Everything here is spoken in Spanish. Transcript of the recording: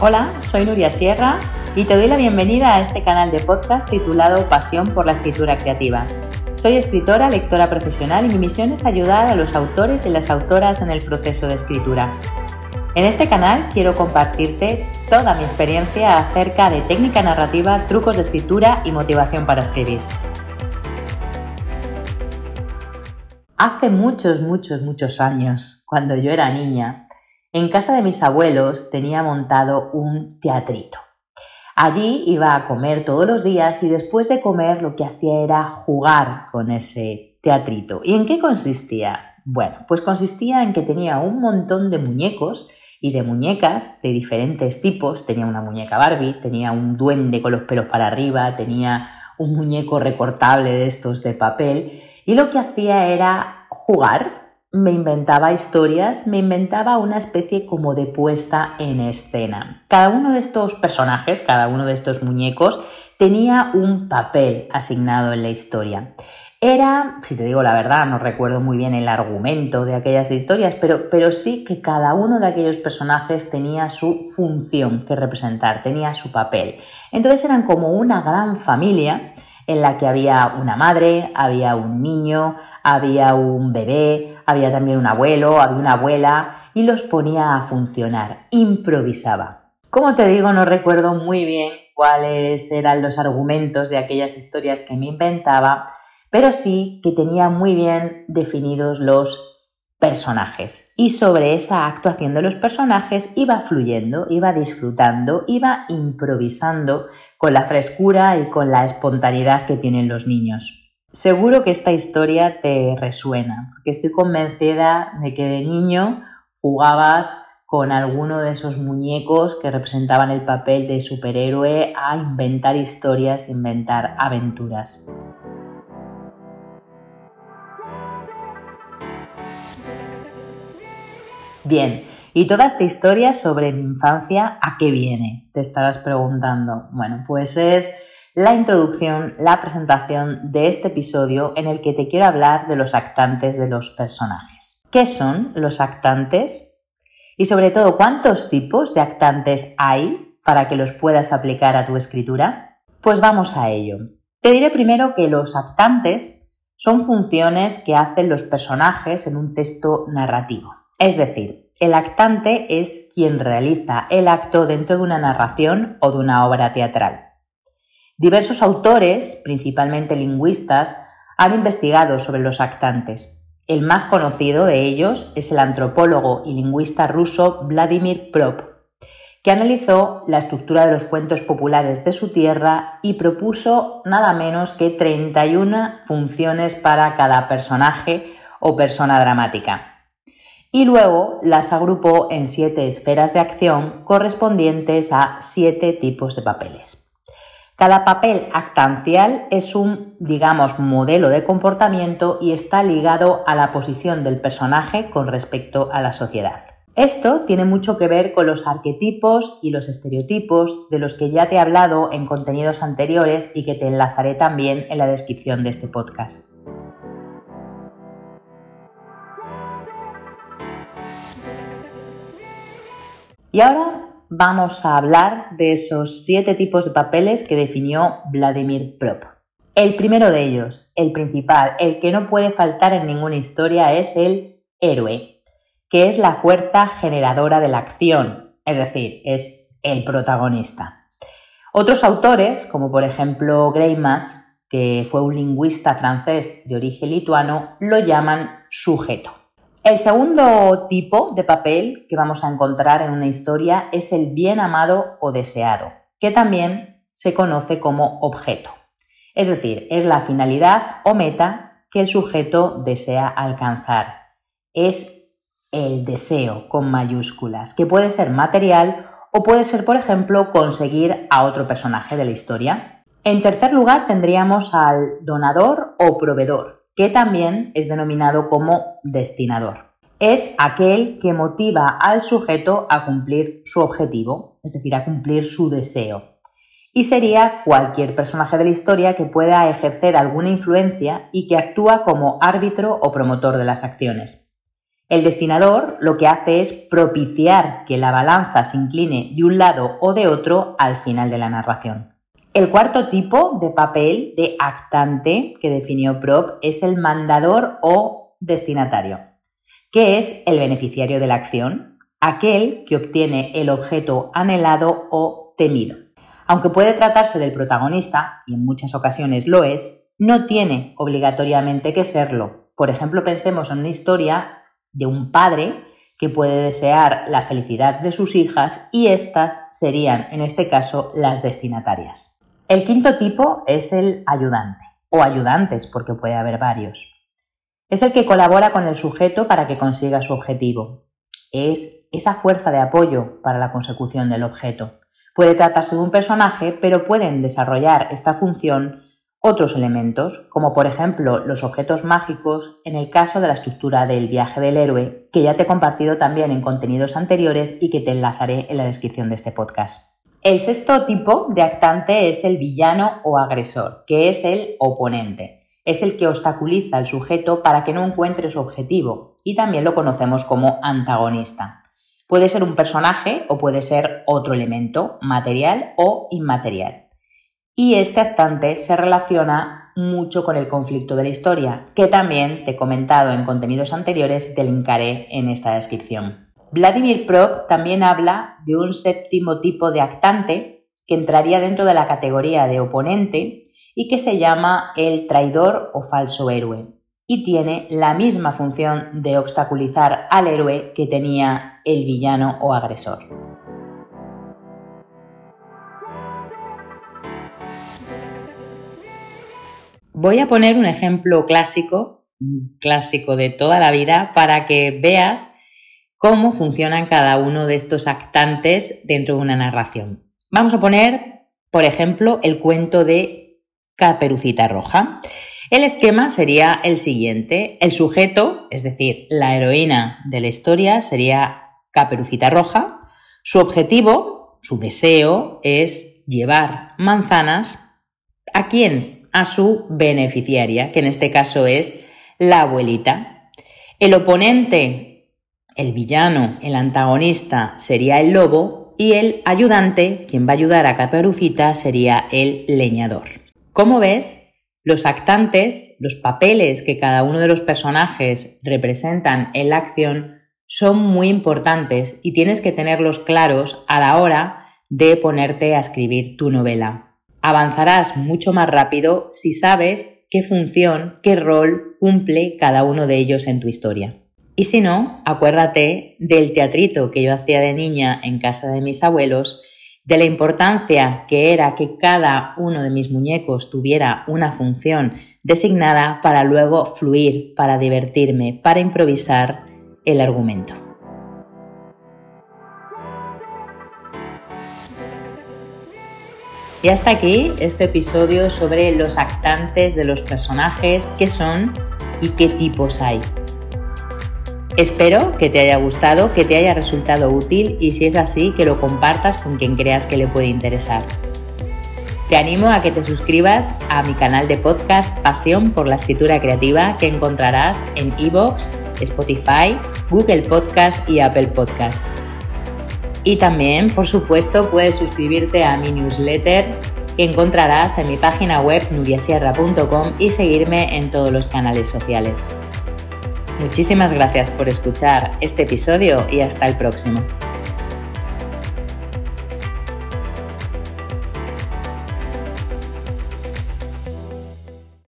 Hola, soy Nuria Sierra y te doy la bienvenida a este canal de podcast titulado Pasión por la Escritura Creativa. Soy escritora, lectora profesional y mi misión es ayudar a los autores y las autoras en el proceso de escritura. En este canal quiero compartirte toda mi experiencia acerca de técnica narrativa, trucos de escritura y motivación para escribir. Hace muchos, muchos, muchos años, cuando yo era niña, en casa de mis abuelos tenía montado un teatrito. Allí iba a comer todos los días y después de comer lo que hacía era jugar con ese teatrito. ¿Y en qué consistía? Bueno, pues consistía en que tenía un montón de muñecos y de muñecas de diferentes tipos. Tenía una muñeca Barbie, tenía un duende con los pelos para arriba, tenía un muñeco recortable de estos de papel y lo que hacía era jugar me inventaba historias, me inventaba una especie como de puesta en escena. Cada uno de estos personajes, cada uno de estos muñecos, tenía un papel asignado en la historia. Era, si te digo la verdad, no recuerdo muy bien el argumento de aquellas historias, pero, pero sí que cada uno de aquellos personajes tenía su función que representar, tenía su papel. Entonces eran como una gran familia en la que había una madre, había un niño, había un bebé, había también un abuelo, había una abuela y los ponía a funcionar, improvisaba. Como te digo, no recuerdo muy bien cuáles eran los argumentos de aquellas historias que me inventaba, pero sí que tenía muy bien definidos los personajes. Y sobre esa actuación de los personajes iba fluyendo, iba disfrutando, iba improvisando con la frescura y con la espontaneidad que tienen los niños. Seguro que esta historia te resuena, porque estoy convencida de que de niño jugabas con alguno de esos muñecos que representaban el papel de superhéroe a inventar historias, inventar aventuras. Bien, y toda esta historia sobre mi infancia, ¿a qué viene? Te estarás preguntando. Bueno, pues es la introducción, la presentación de este episodio en el que te quiero hablar de los actantes de los personajes. ¿Qué son los actantes? Y sobre todo, ¿cuántos tipos de actantes hay para que los puedas aplicar a tu escritura? Pues vamos a ello. Te diré primero que los actantes son funciones que hacen los personajes en un texto narrativo. Es decir, el actante es quien realiza el acto dentro de una narración o de una obra teatral. Diversos autores, principalmente lingüistas, han investigado sobre los actantes. El más conocido de ellos es el antropólogo y lingüista ruso Vladimir Prop, que analizó la estructura de los cuentos populares de su tierra y propuso nada menos que 31 funciones para cada personaje o persona dramática y luego las agrupó en siete esferas de acción correspondientes a siete tipos de papeles. Cada papel actancial es un, digamos, modelo de comportamiento y está ligado a la posición del personaje con respecto a la sociedad. Esto tiene mucho que ver con los arquetipos y los estereotipos de los que ya te he hablado en contenidos anteriores y que te enlazaré también en la descripción de este podcast. Y ahora vamos a hablar de esos siete tipos de papeles que definió Vladimir Prop. El primero de ellos, el principal, el que no puede faltar en ninguna historia es el héroe, que es la fuerza generadora de la acción, es decir, es el protagonista. Otros autores, como por ejemplo Greimas, que fue un lingüista francés de origen lituano, lo llaman sujeto. El segundo tipo de papel que vamos a encontrar en una historia es el bien amado o deseado, que también se conoce como objeto. Es decir, es la finalidad o meta que el sujeto desea alcanzar. Es el deseo con mayúsculas, que puede ser material o puede ser, por ejemplo, conseguir a otro personaje de la historia. En tercer lugar tendríamos al donador o proveedor, que también es denominado como destinador. Es aquel que motiva al sujeto a cumplir su objetivo, es decir, a cumplir su deseo. Y sería cualquier personaje de la historia que pueda ejercer alguna influencia y que actúa como árbitro o promotor de las acciones. El destinador lo que hace es propiciar que la balanza se incline de un lado o de otro al final de la narración. El cuarto tipo de papel de actante que definió Prop es el mandador o destinatario, que es el beneficiario de la acción, aquel que obtiene el objeto anhelado o temido. Aunque puede tratarse del protagonista, y en muchas ocasiones lo es, no tiene obligatoriamente que serlo. Por ejemplo, pensemos en una historia de un padre que puede desear la felicidad de sus hijas y estas serían, en este caso, las destinatarias. El quinto tipo es el ayudante, o ayudantes, porque puede haber varios. Es el que colabora con el sujeto para que consiga su objetivo. Es esa fuerza de apoyo para la consecución del objeto. Puede tratarse de un personaje, pero pueden desarrollar esta función otros elementos, como por ejemplo los objetos mágicos en el caso de la estructura del viaje del héroe, que ya te he compartido también en contenidos anteriores y que te enlazaré en la descripción de este podcast. El sexto tipo de actante es el villano o agresor, que es el oponente. Es el que obstaculiza al sujeto para que no encuentre su objetivo y también lo conocemos como antagonista. Puede ser un personaje o puede ser otro elemento, material o inmaterial y este actante se relaciona mucho con el conflicto de la historia, que también te he comentado en contenidos anteriores y te linkaré en esta descripción. Vladimir Prop también habla de un séptimo tipo de actante que entraría dentro de la categoría de oponente y que se llama el traidor o falso héroe y tiene la misma función de obstaculizar al héroe que tenía el villano o agresor. Voy a poner un ejemplo clásico, clásico de toda la vida, para que veas cómo funcionan cada uno de estos actantes dentro de una narración. Vamos a poner, por ejemplo, el cuento de Caperucita Roja. El esquema sería el siguiente. El sujeto, es decir, la heroína de la historia, sería Caperucita Roja. Su objetivo, su deseo, es llevar manzanas a quién? a su beneficiaria, que en este caso es la abuelita. El oponente, el villano, el antagonista sería el lobo y el ayudante, quien va a ayudar a Caperucita, sería el leñador. Como ves, los actantes, los papeles que cada uno de los personajes representan en la acción, son muy importantes y tienes que tenerlos claros a la hora de ponerte a escribir tu novela avanzarás mucho más rápido si sabes qué función, qué rol cumple cada uno de ellos en tu historia. Y si no, acuérdate del teatrito que yo hacía de niña en casa de mis abuelos, de la importancia que era que cada uno de mis muñecos tuviera una función designada para luego fluir, para divertirme, para improvisar el argumento. Y hasta aquí este episodio sobre los actantes de los personajes, qué son y qué tipos hay. Espero que te haya gustado, que te haya resultado útil y si es así, que lo compartas con quien creas que le puede interesar. Te animo a que te suscribas a mi canal de podcast Pasión por la Escritura Creativa que encontrarás en iVoox, Spotify, Google Podcast y Apple Podcast. Y también, por supuesto, puedes suscribirte a mi newsletter que encontrarás en mi página web nuriasierra.com y seguirme en todos los canales sociales. Muchísimas gracias por escuchar este episodio y hasta el próximo.